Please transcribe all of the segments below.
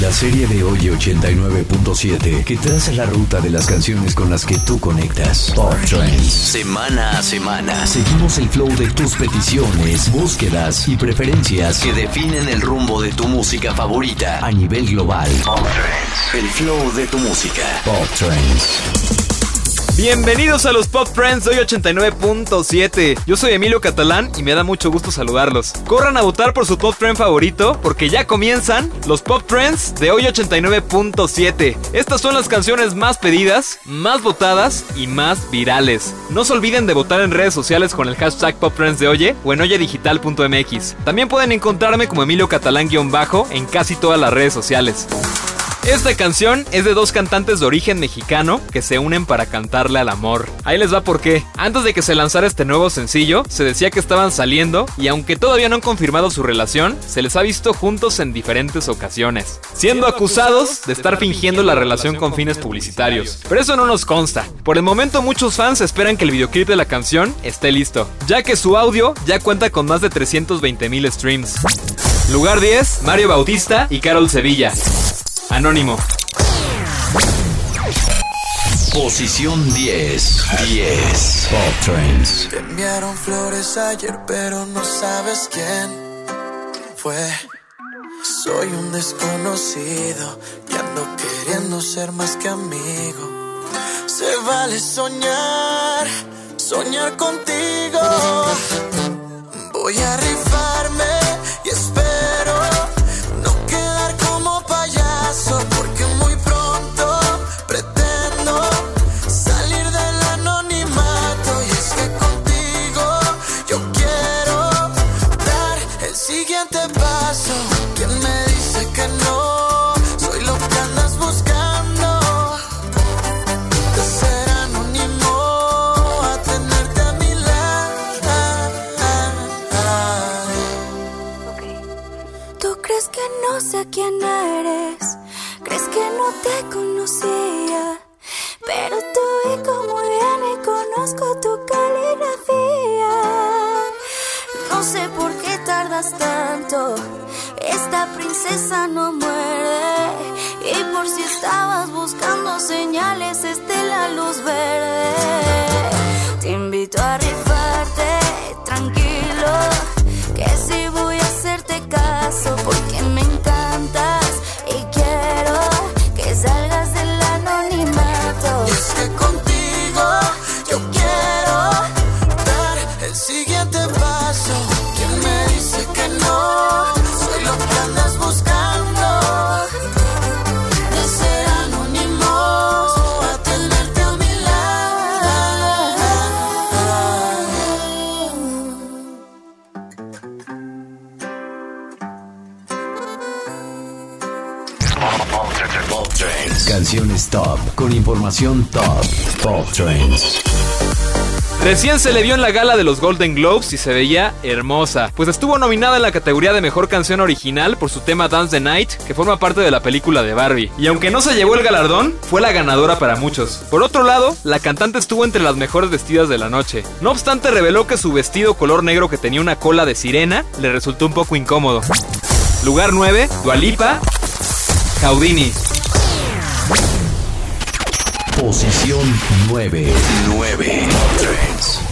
La serie de hoy 89.7 que traza la ruta de las canciones con las que tú conectas. Pop Trends. Semana a semana. Seguimos el flow de tus peticiones, búsquedas y preferencias que definen el rumbo de tu música favorita a nivel global. Pop Trends. El flow de tu música. Pop Trends. Bienvenidos a los Pop Friends hoy 89.7. Yo soy Emilio Catalán y me da mucho gusto saludarlos. Corran a votar por su Pop Friend favorito porque ya comienzan los Pop Friends de hoy 89.7. Estas son las canciones más pedidas, más votadas y más virales. No se olviden de votar en redes sociales con el hashtag Pop Friends de Oye o en oyedigital.mx. También pueden encontrarme como Emilio Catalán-bajo en casi todas las redes sociales. Esta canción es de dos cantantes de origen mexicano que se unen para cantarle al amor. Ahí les va por qué. Antes de que se lanzara este nuevo sencillo, se decía que estaban saliendo y aunque todavía no han confirmado su relación, se les ha visto juntos en diferentes ocasiones, siendo acusados de estar fingiendo la relación con fines publicitarios. Pero eso no nos consta. Por el momento muchos fans esperan que el videoclip de la canción esté listo, ya que su audio ya cuenta con más de 320 mil streams. Lugar 10, Mario Bautista y Carol Sevilla. Anónimo. Posición 10. 10. Pop Trends. Te enviaron flores ayer, pero no sabes quién fue. Soy un desconocido y ando queriendo ser más que amigo. Se vale soñar, soñar contigo. Voy a rifarme y espero quién eres, crees que no te conocía, pero tú y como bien y conozco tu caligrafía. No sé por qué tardas tanto, esta princesa no muere. Y por si estabas buscando señales, esté la luz verde. Te invito a información top. Pop Trends. Recién se le vio en la gala de los Golden Globes y se veía hermosa, pues estuvo nominada en la categoría de Mejor Canción Original por su tema Dance the Night, que forma parte de la película de Barbie. Y aunque no se llevó el galardón, fue la ganadora para muchos. Por otro lado, la cantante estuvo entre las mejores vestidas de la noche. No obstante, reveló que su vestido color negro que tenía una cola de sirena le resultó un poco incómodo. Lugar 9, Dualipa, Jaudini. Posición 9. 9. 3.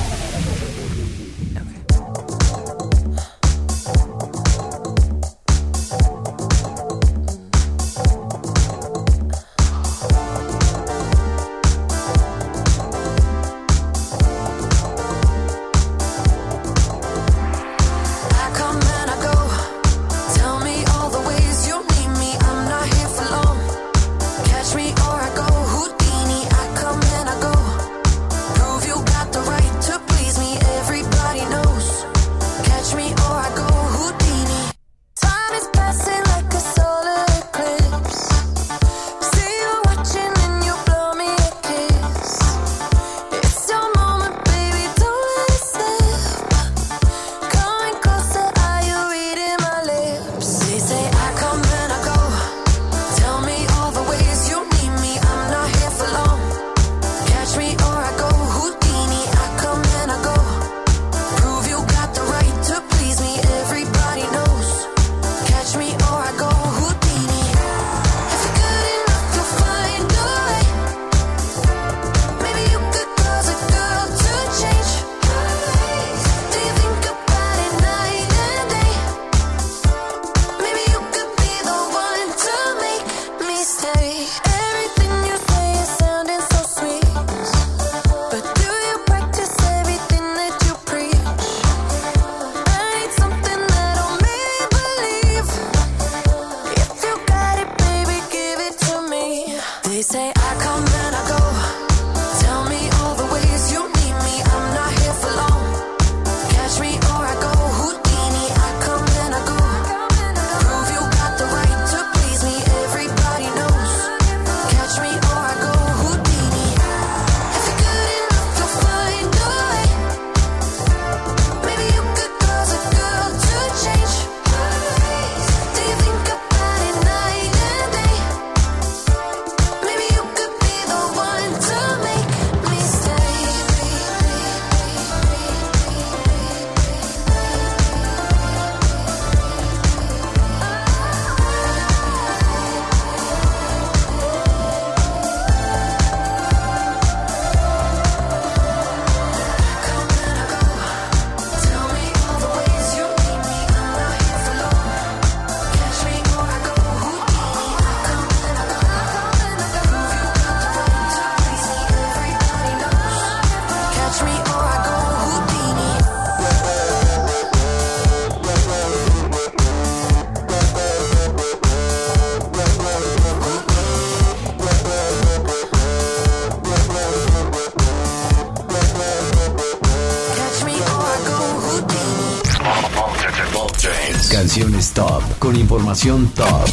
Top.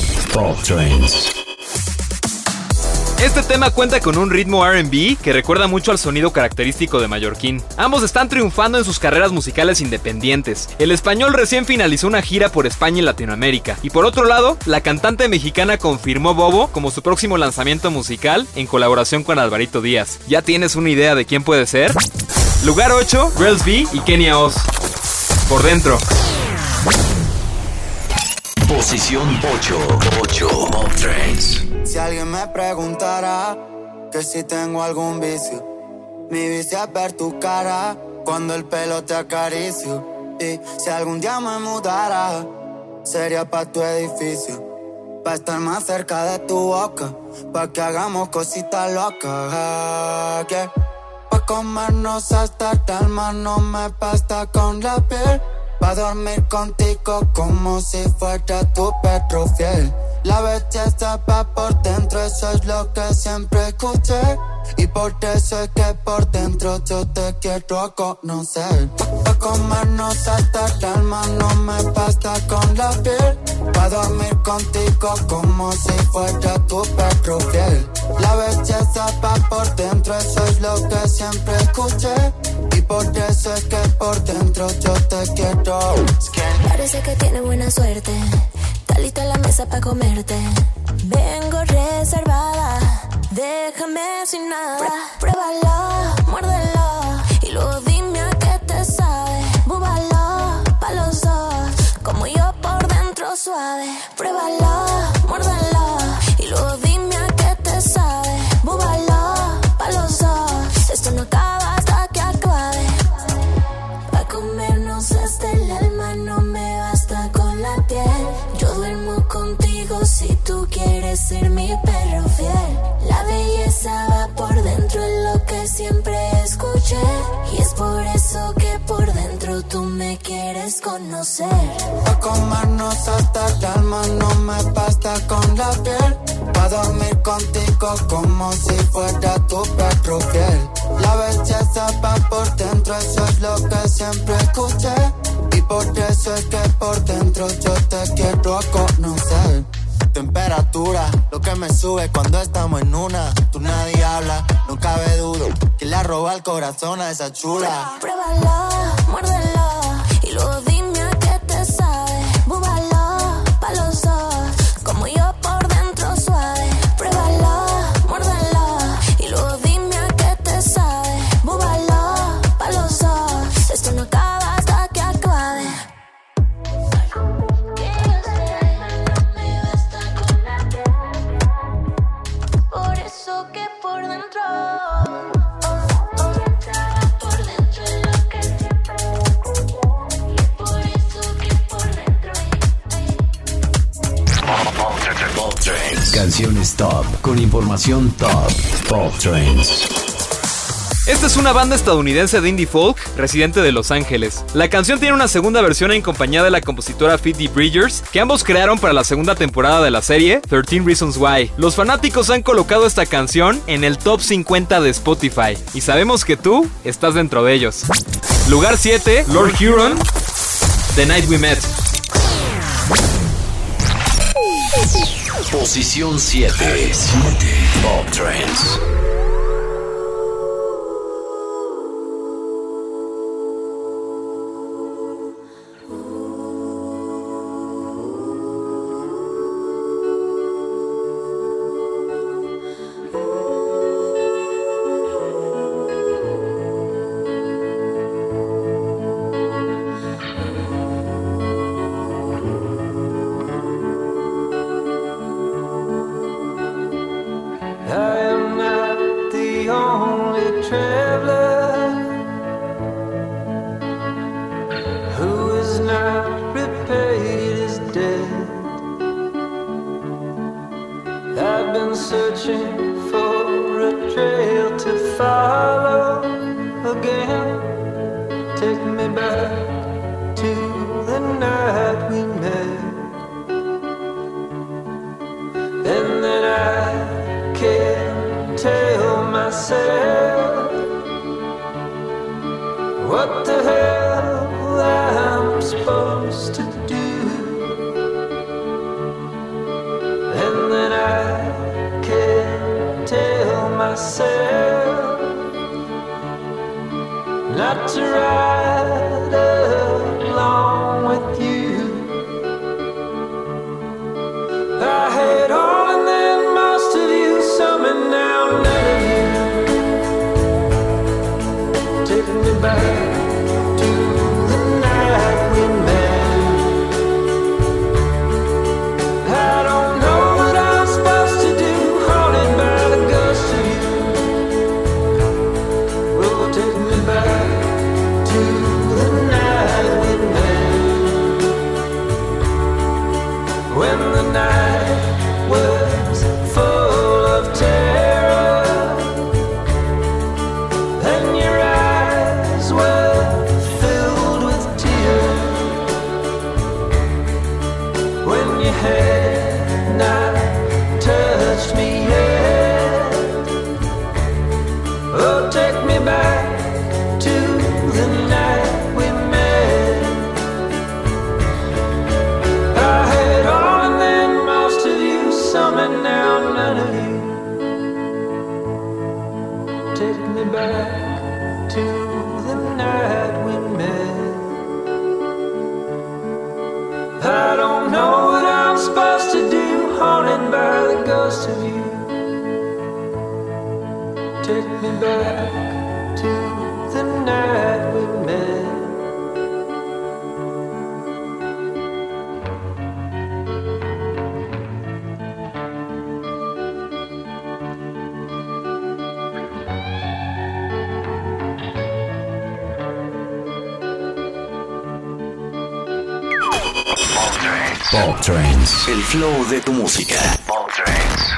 Este tema cuenta con un ritmo RB que recuerda mucho al sonido característico de Mallorquín. Ambos están triunfando en sus carreras musicales independientes. El español recién finalizó una gira por España y Latinoamérica. Y por otro lado, la cantante mexicana confirmó Bobo como su próximo lanzamiento musical en colaboración con Alvarito Díaz. ¿Ya tienes una idea de quién puede ser? Lugar 8, Girls B y Kenia Oz. Por dentro. Posición 8. 8. Pop Trends. Si alguien me preguntara que si tengo algún vicio, mi vicio es ver tu cara cuando el pelo te acaricio. Y si algún día me mudara, sería pa' tu edificio. Pa' estar más cerca de tu boca, pa' que hagamos cositas locas. Que pa' comernos hasta el alma no me basta con la piel. Pa' dormir contigo como si fuera tu perro fiel. La belleza va por dentro, eso es lo que siempre escuché. Y por eso es que por dentro yo te quiero conocer. Pa' comernos hasta el alma no me basta con la piel. Pa' dormir contigo como si fuera tu perro fiel. La belleza va por dentro, eso es lo que siempre escuché. Y por eso es que por dentro yo te quiero. Parece que tiene buena suerte. Está lista la mesa para comerte. Vengo reservada. Déjame sin nada. Pruébalo, muérdelo. Y luego dime a qué te sabe. Búbalo, pa'. Como yo por dentro suave. Pruébalo, muérdelo. Conocer. Pa' comernos hasta el alma no me basta con la piel. Pa' dormir contigo como si fuera tu perro fiel. La belleza va por dentro, eso es lo que siempre escuché. Y por eso es que por dentro yo te quiero conocer. Temperatura, lo que me sube cuando estamos en una. Tú nadie habla, no cabe duda. Que le roba el corazón a esa chula. Pruébalo, muérdelo. Canciones top, con información top. Pop Trends. Esta es una banda estadounidense de indie folk residente de Los Ángeles. La canción tiene una segunda versión en compañía de la compositora Phoebe Bridgers, que ambos crearon para la segunda temporada de la serie 13 Reasons Why. Los fanáticos han colocado esta canción en el top 50 de Spotify y sabemos que tú estás dentro de ellos. Lugar 7, Lord Huron, The Night We Met. Posición 7. 7. Pop Trends. Only traveler the hell I'm supposed to do? And then I can't tell myself not to ride. Pop Trends. El flow de tu música. Pop Trends.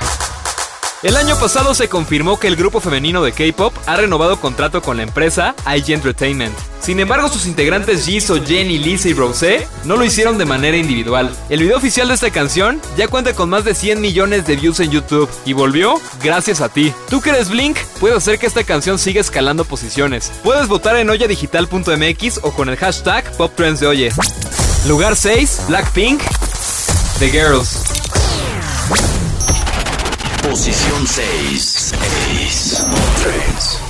El año pasado se confirmó que el grupo femenino de K-pop ha renovado contrato con la empresa IG Entertainment. Sin embargo, sus integrantes Jisoo, Jenny, Lisa y Rosé no lo hicieron de manera individual. El video oficial de esta canción ya cuenta con más de 100 millones de views en YouTube y volvió gracias a ti. Tú que eres Blink, puedes hacer que esta canción siga escalando posiciones. Puedes votar en oyadigital.mx o con el hashtag PopTrends de Oye. Lugar 6, Blackpink, The Girls. Posición 6, 6, 3.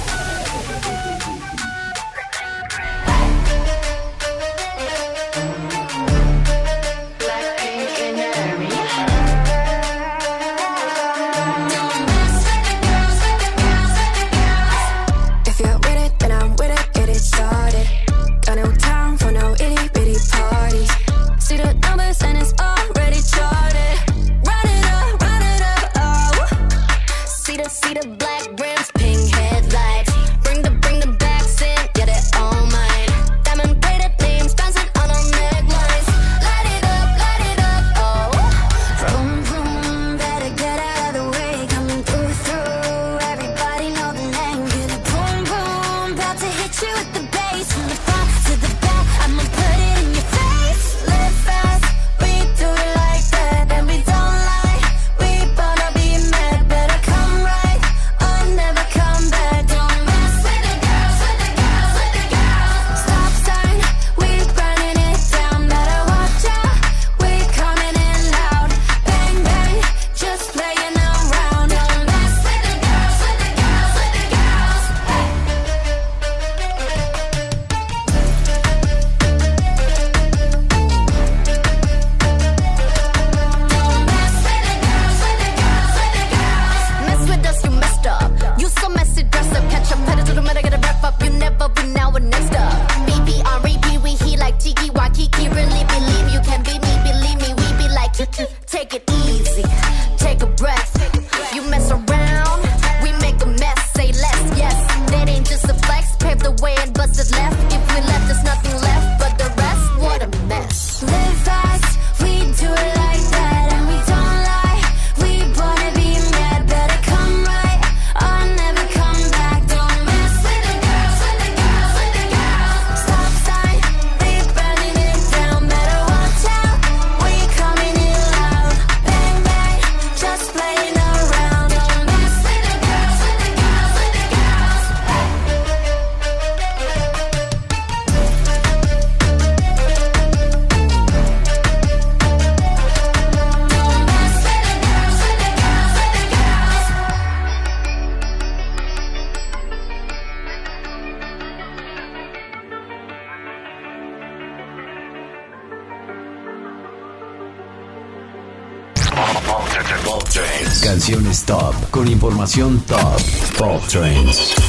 Información top. Pop Trends.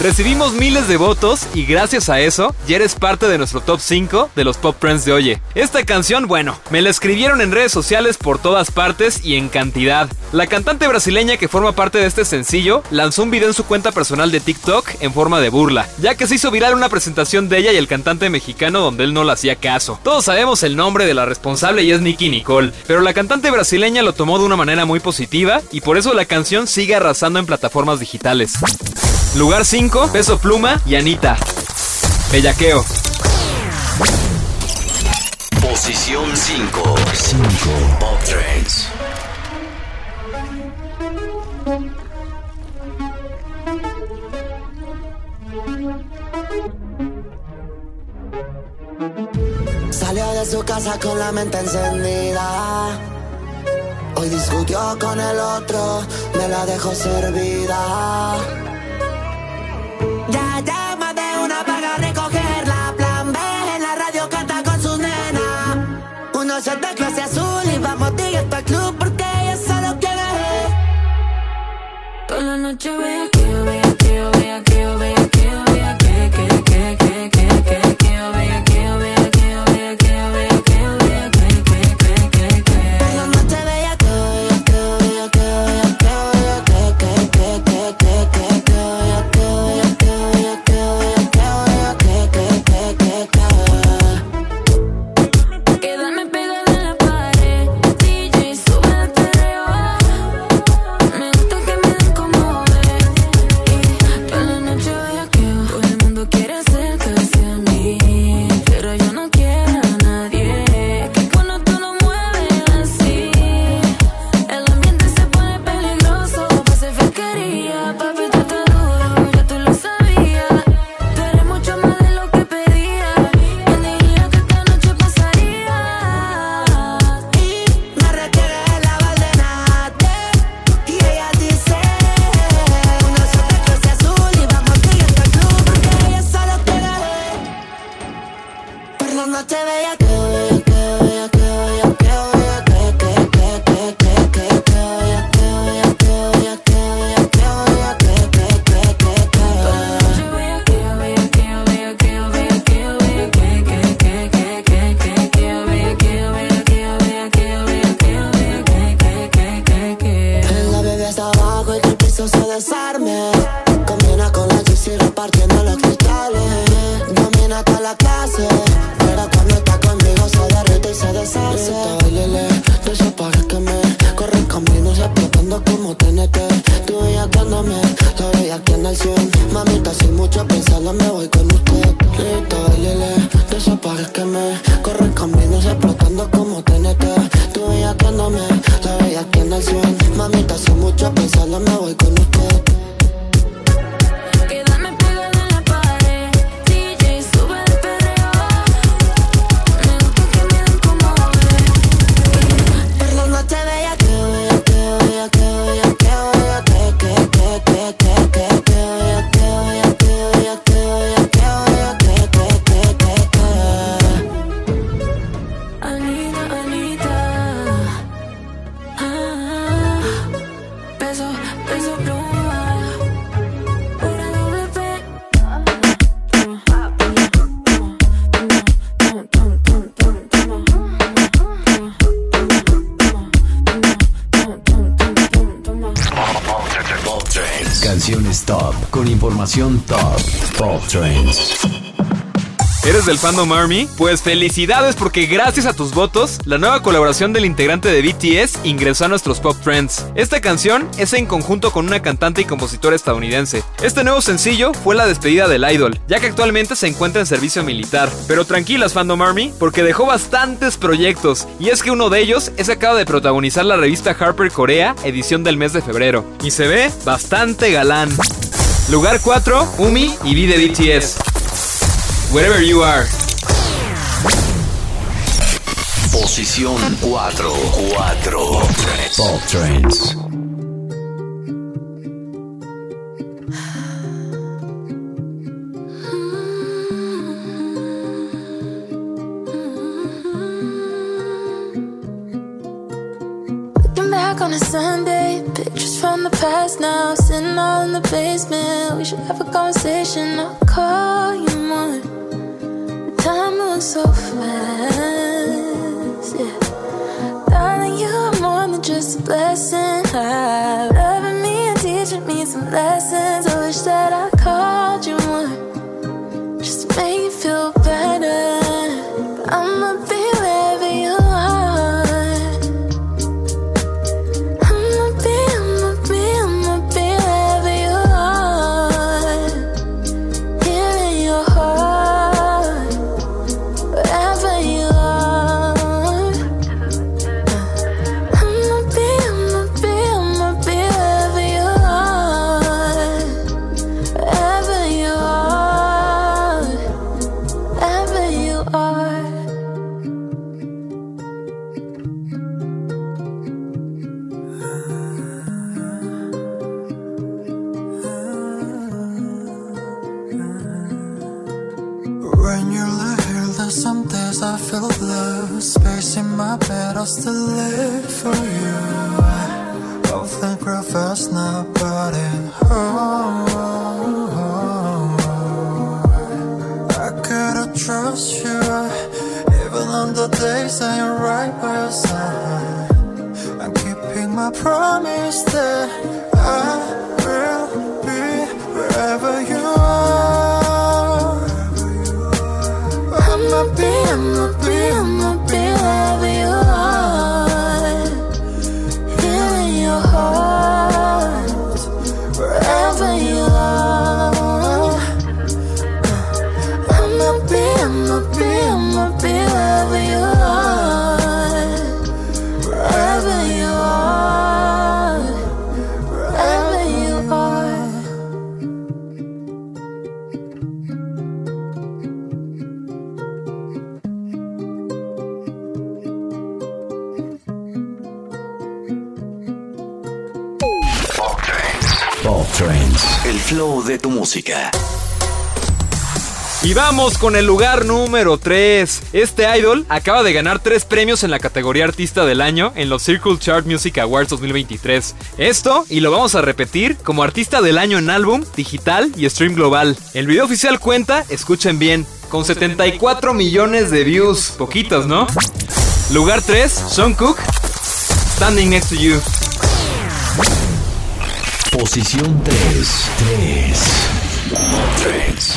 Recibimos miles de votos y gracias a eso ya eres parte de nuestro top 5 de los Pop Friends de Oye. Esta canción, bueno, me la escribieron en redes sociales por todas partes y en cantidad. La cantante brasileña que forma parte de este sencillo lanzó un video en su cuenta personal de TikTok en forma de burla, ya que se hizo viral una presentación de ella y el cantante mexicano donde él no le hacía caso. Todos sabemos el nombre de la responsable y es Nicky Nicole, pero la cantante brasileña lo tomó de una manera muy positiva y por eso la canción sigue arrasando en plataformas digitales. Lugar 5, Peso Pluma y Anita. Bellaqueo. Posición 5. 5. Pop Trends. Salió de su casa con la mente encendida. Hoy discutió con el otro, me la dejó servida. Se de clase azul y vamos directo al club porque ella solo quiere. Toda la noche vea que y se deshace. Bailele, de esos pares que me corren caminos explotando como TNT. Tú veías cuando me la en el 100. Mamita, sin mucho pensarlo me voy con usted. Listo, bailele, de fandom Army? Pues felicidades porque gracias a tus votos, la nueva colaboración del integrante de BTS ingresó a nuestros Pop Trends. Esta canción es en conjunto con una cantante y compositora estadounidense. Este nuevo sencillo fue la despedida del idol, ya que actualmente se encuentra en servicio militar. Pero tranquilas fandom Army, porque dejó bastantes proyectos, y es que uno de ellos es acaba de protagonizar la revista Harper Corea, edición del mes de febrero. Y se ve bastante galán. Lugar 4, Umi y V de BTS. Wherever you are. Posición 4. 4. Pop Trends. back on a Sunday. Pictures from the past now, sitting all in the basement. We should have a conversation. I'll call you more. Time moves so fast, yeah. Darling, you are more than just a blessing. Loving me and teaching me some lessons. I wish that I called you more, just to make you feel better. I'ma be Vamos con el lugar número 3. Este idol acaba de ganar 3 premios en la categoría Artista del Año en los Circle Chart Music Awards 2023. Esto, y lo vamos a repetir, como Artista del Año en álbum, digital y stream global. El video oficial cuenta, escuchen bien, con 74 millones de views. Poquitos, ¿no? Lugar 3, Sean Cook, Standing Next to You. Posición 3. 3. 3.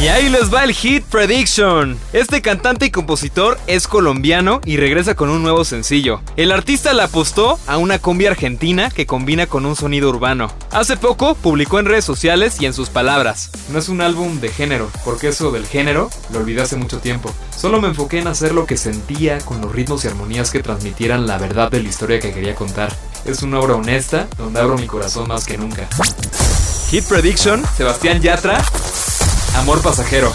Y ahí les va el hit prediction. Este cantante y compositor es colombiano y regresa con un nuevo sencillo. El artista le apostó a una combi argentina que combina con un sonido urbano. Hace poco publicó en redes sociales y en sus palabras. No es un álbum de género, porque eso del género lo olvidé hace mucho tiempo. Solo me enfoqué en hacer lo que sentía con los ritmos y armonías que transmitieran la verdad de la historia que quería contar. Es una obra honesta donde abro mi corazón más que nunca. Hit Prediction, Sebastián Yatra, Amor Pasajero.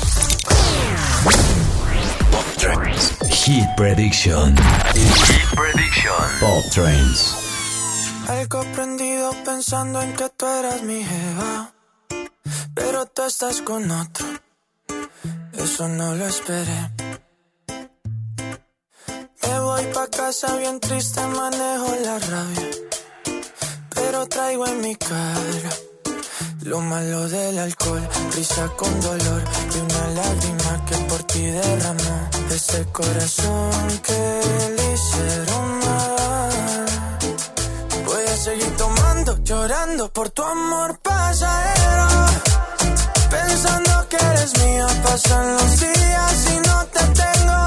Hit Prediction. Hit Prediction. Pop Trends. Algo prendido pensando en que tú eras mi jeva. Pero tú estás con otro. Eso no lo esperé. Me voy pa' casa bien triste, manejo la rabia. Pero traigo en mi cara lo malo del alcohol, risa con dolor y una lágrima que por ti derramó. Ese corazón que le hicieron mal. Voy a seguir tomando, llorando por tu amor pasajero. Pensando que eres mía, pasan los días y no te tengo.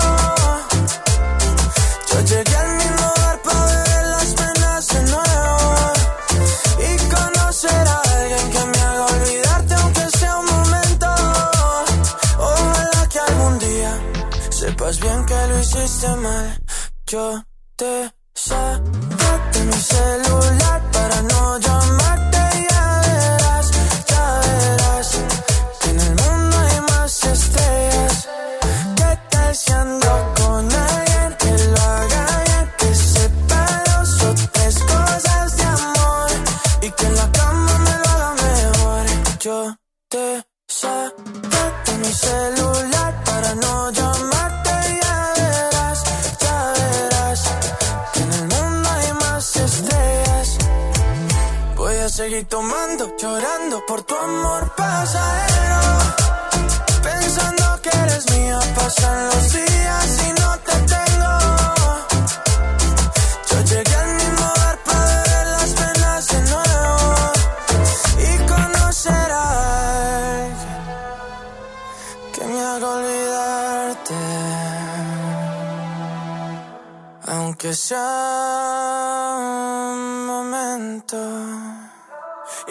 Yo llegué al sepas bien que lo hiciste mal. Yo te saqué de mi celular para no llamarte.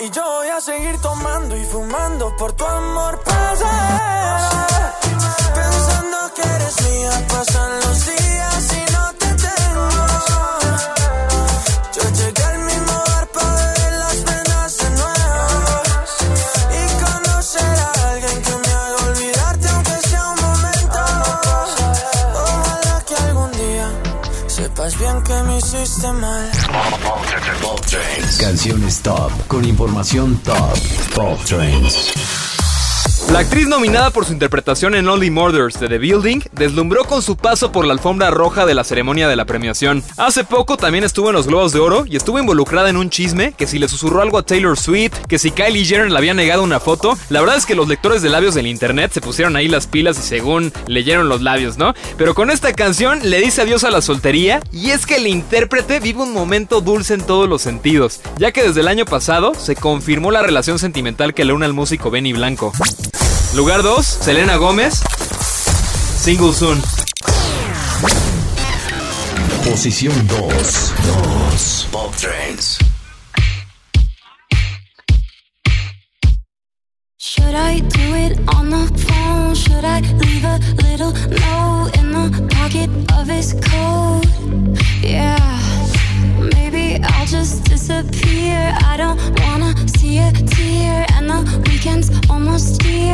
Y yo voy a seguir tomando y fumando por tu amor pasajero. Pensando que eres mía, pasan los Canciones top con información top. Pop Trends. La actriz nominada por su interpretación en Only Murders de The Building deslumbró con su paso por la alfombra roja de la ceremonia de la premiación. Hace poco también estuvo en los Globos de Oro y estuvo involucrada en un chisme que si le susurró algo a Taylor Swift, que si Kylie Jenner le había negado una foto. La verdad es que los lectores de labios del internet se pusieron ahí las pilas y según leyeron los labios, ¿no? Pero con esta canción le dice adiós a la soltería y es que el intérprete vive un momento dulce en todos los sentidos, ya que desde el año pasado se confirmó la relación sentimental que le une al músico Benny Blanco. Lugar 2, Selena Gómez. Single Soon. Posición 2. 2. Pop Trends. Should I do it on the phone? Should I leave a little note in the pocket of his coat? Yeah, maybe I'll just disappear. I don't wanna see a tear, and the weekend's almost here.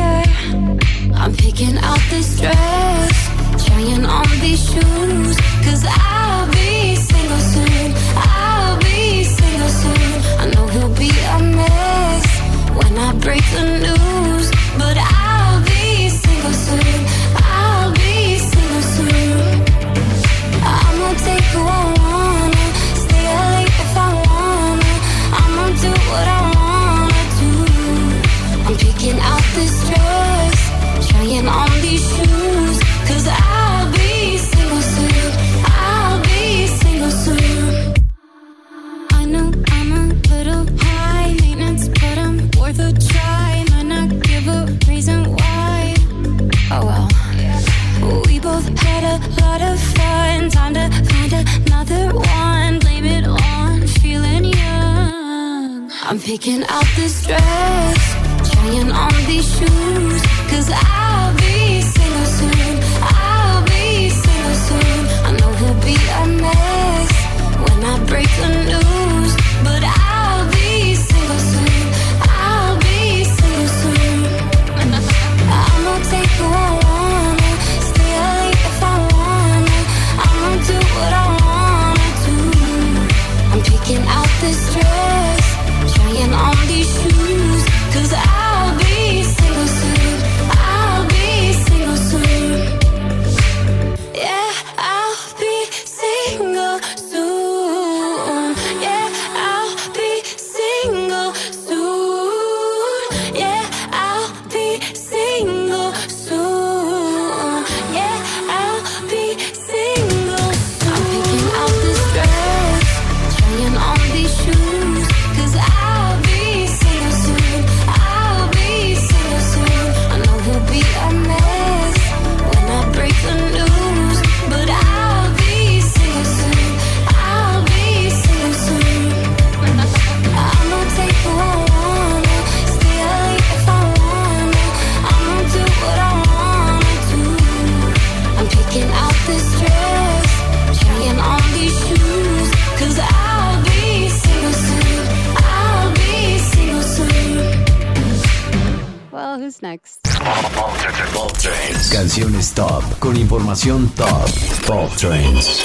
Trends. Canciones top con información top. Pop Trends.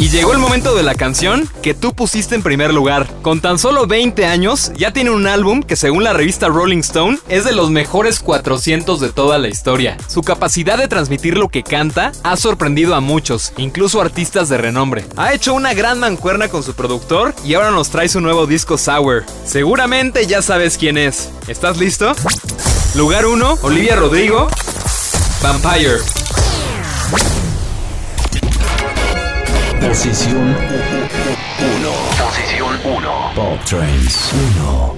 Y llegó el momento de la canción que tú pusiste en primer lugar. Con tan solo 20 años, ya tiene un álbum que según la revista Rolling Stone es de los mejores 400 de toda la historia. Su capacidad de transmitir lo que canta ha sorprendido a muchos, incluso artistas de renombre. Ha hecho una gran mancuerna con su productor y ahora nos trae su nuevo disco Sour. Seguramente ya sabes quién es. ¿Estás listo? Lugar 1, Olivia Rodrigo, Vampire. Posición 1. Posición 1. Pop Trends 1.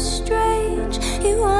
strange. You are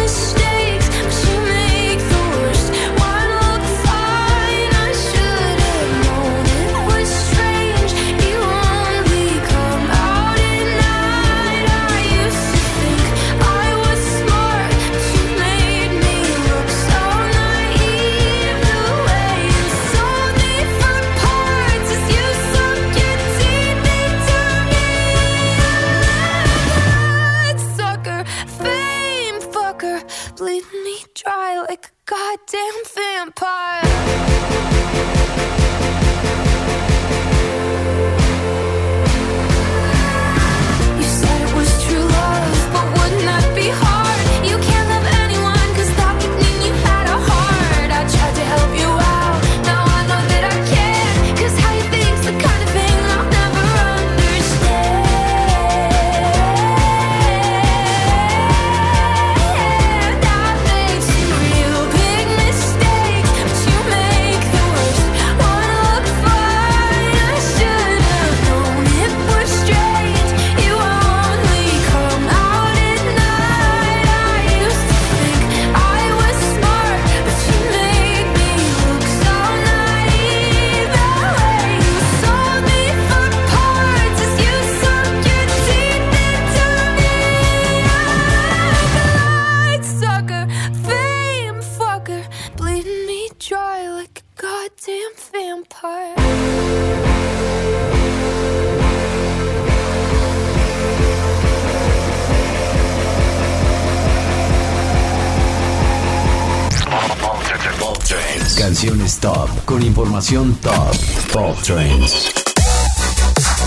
con información top. Pop Trends.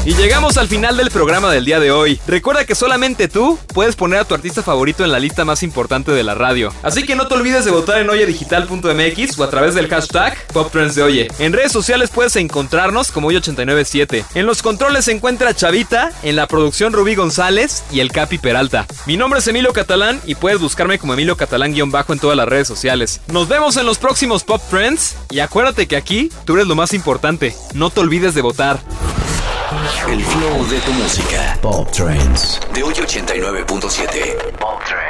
Y llegamos al final del programa del día de hoy. Recuerda que solamente tú puedes poner a tu artista favorito en la lista más importante de la radio. Así que no te olvides de votar en oyedigital.mx o a través del hashtag PopTrends de Oye. En redes sociales puedes encontrarnos como Oye897. En los controles se encuentra Chavita, en la producción Rubí González y el Capi Peralta. Mi nombre es Emilio Catalán y puedes buscarme como Emilio Catalán-bajo en todas las redes sociales. Nos vemos en los próximos Pop Trends y acuérdate que aquí tú eres lo más importante. No te olvides de votar. El flow de tu música. Pop Trends. De hoy 89.7. Pop Trends.